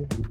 you.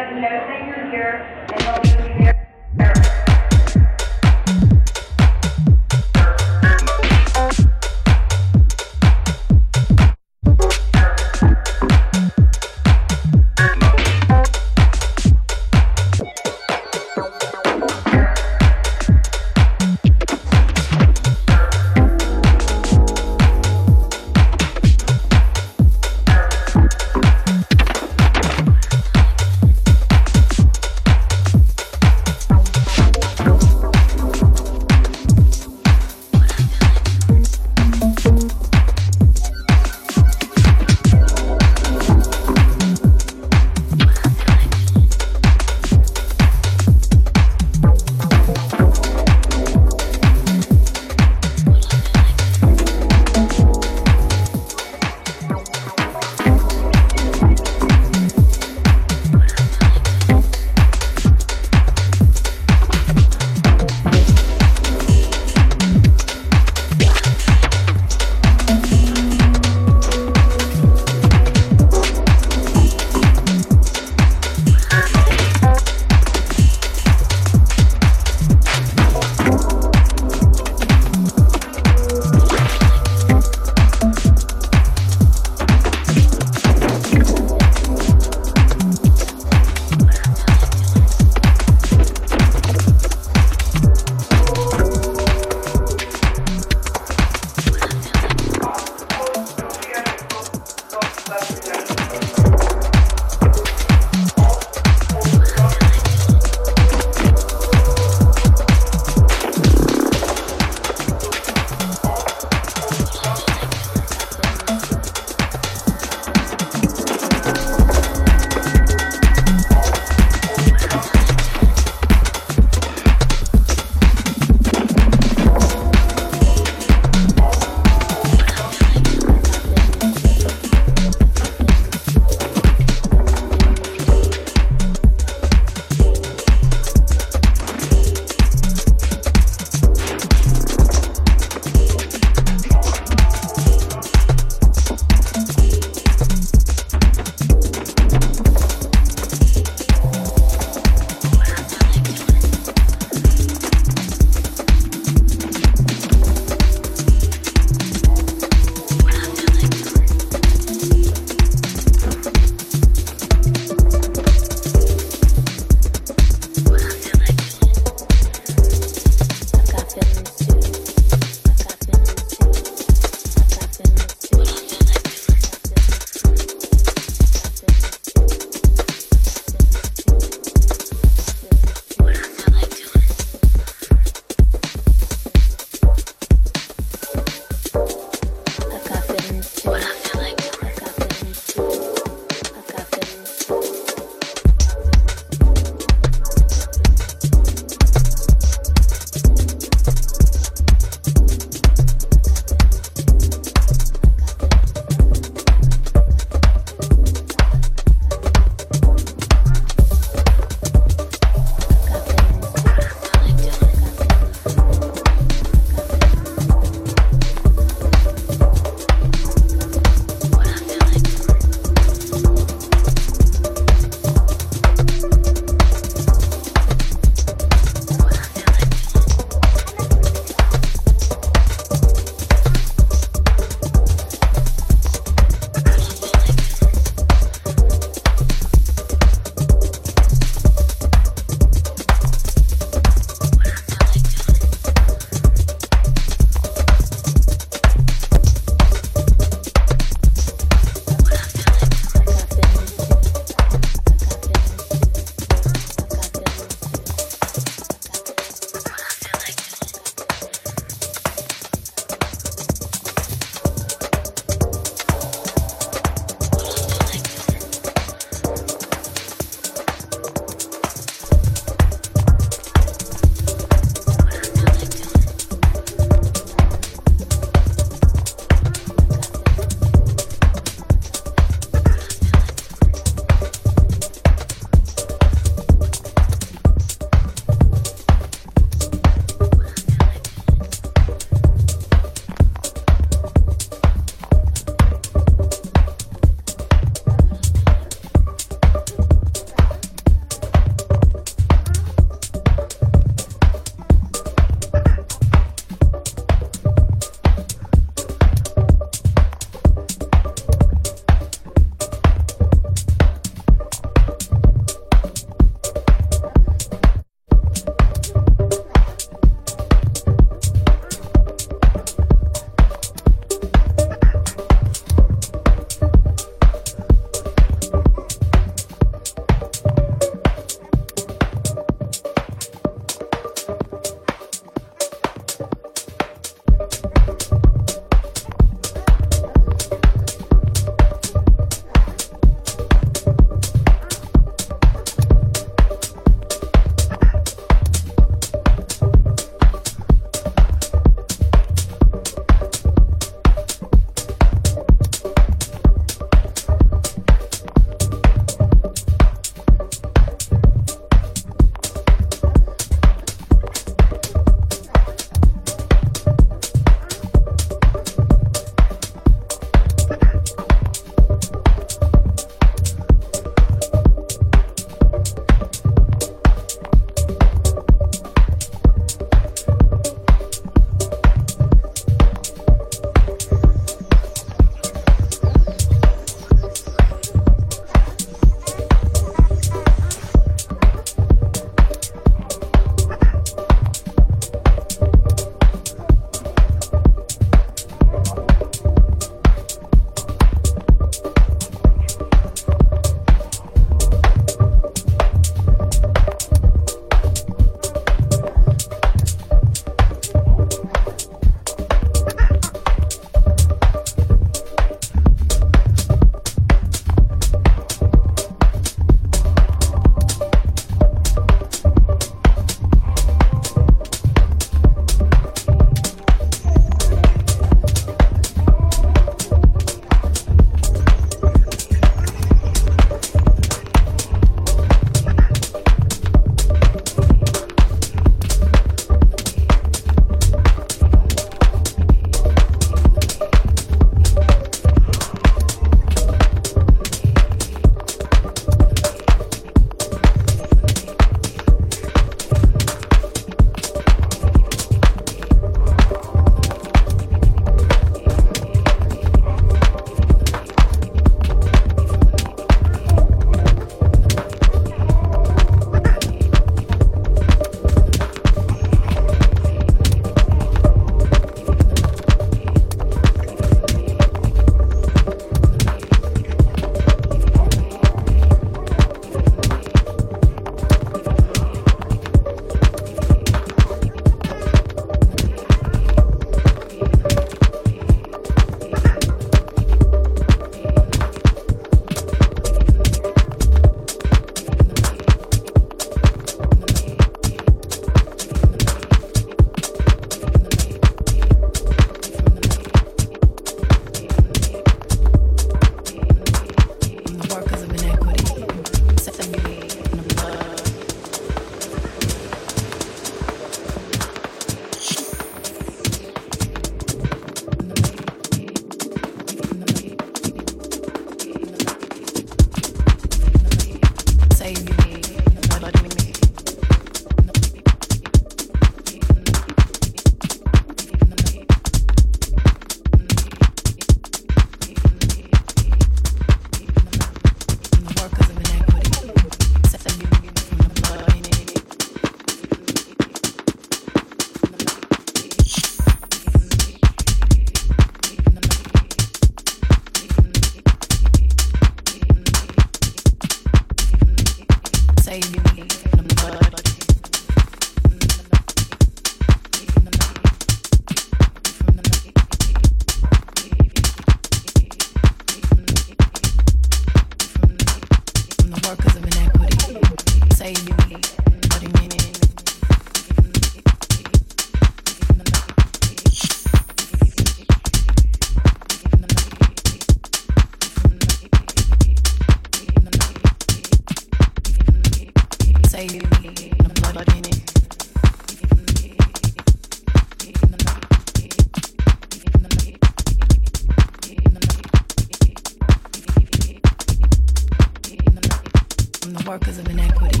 workers of inequity,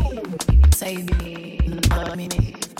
save me. Love me.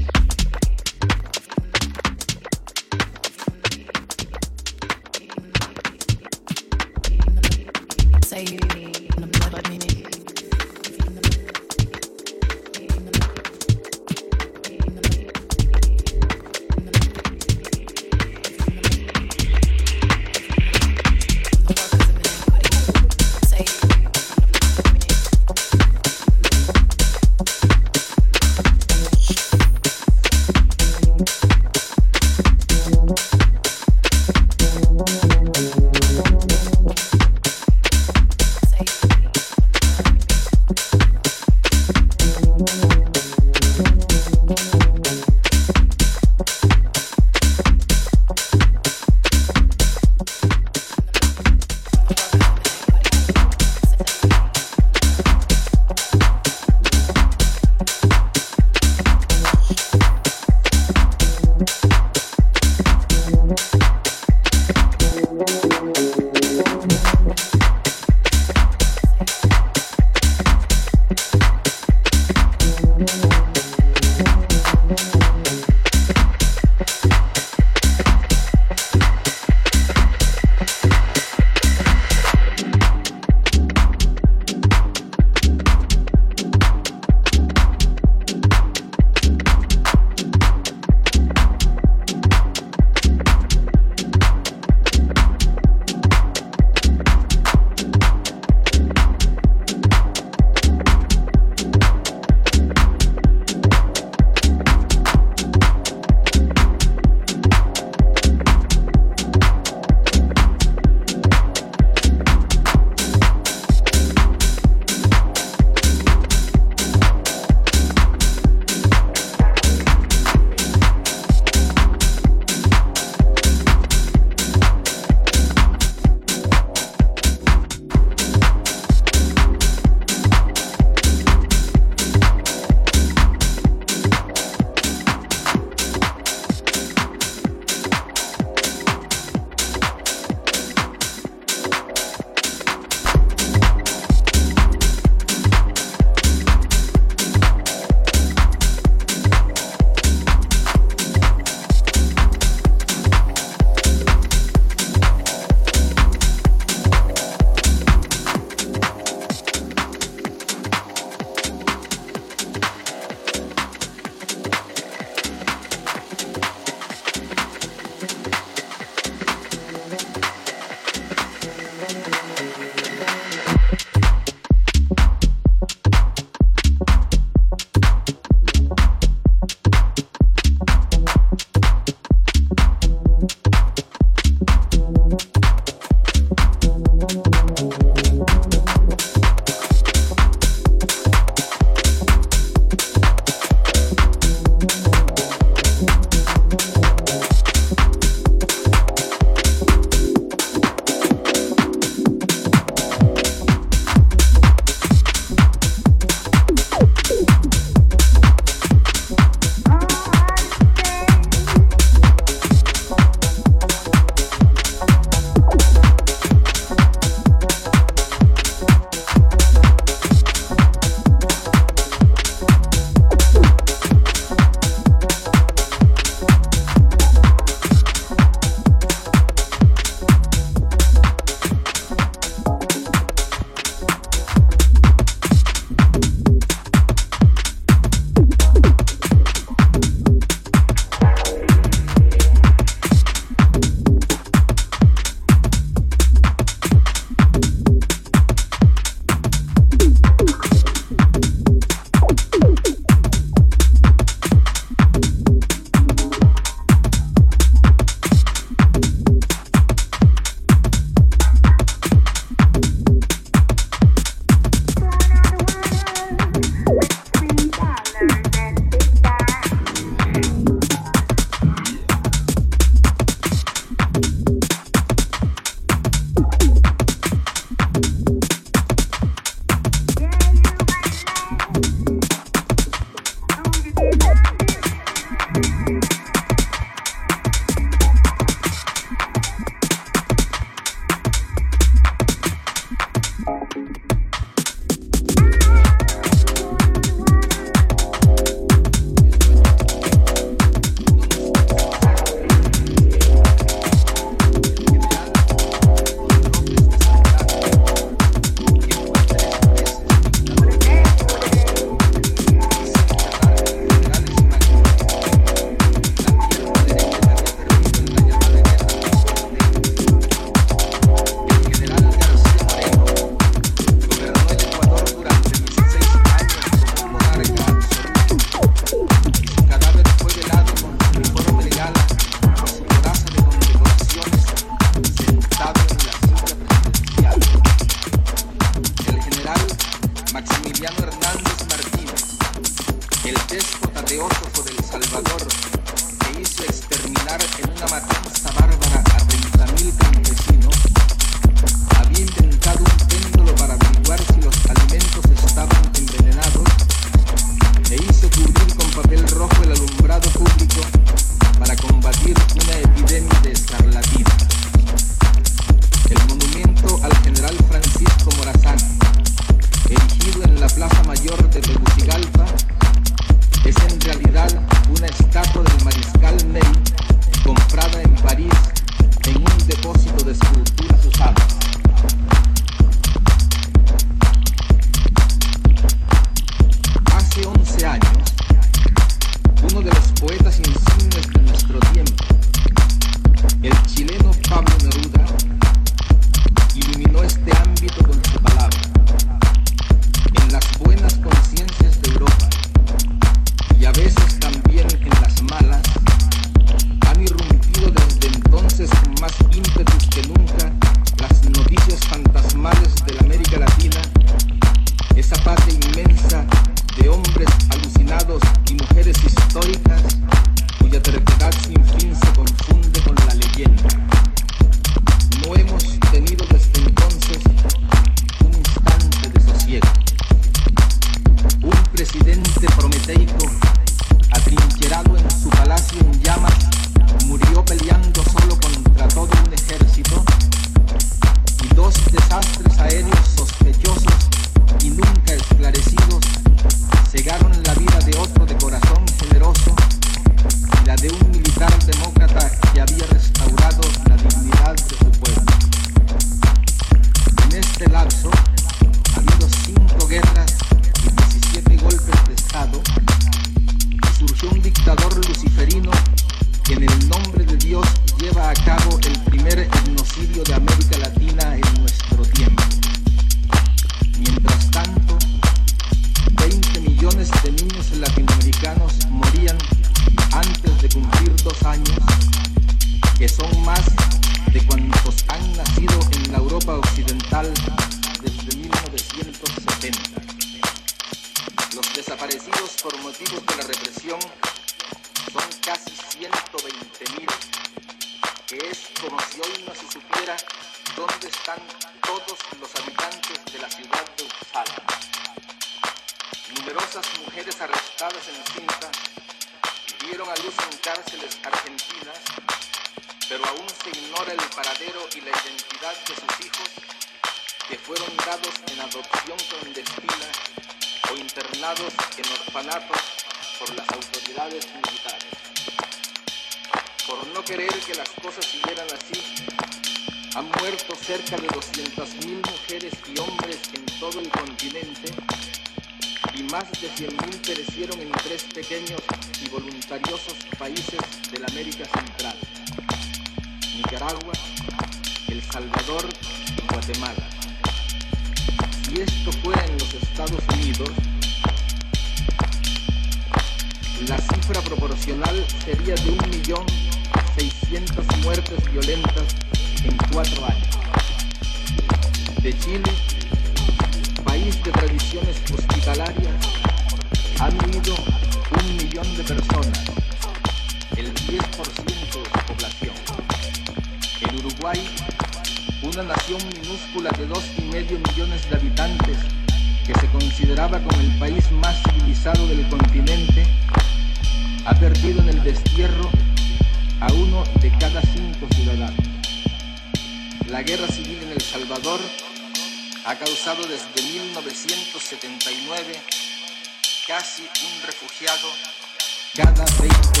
cada 20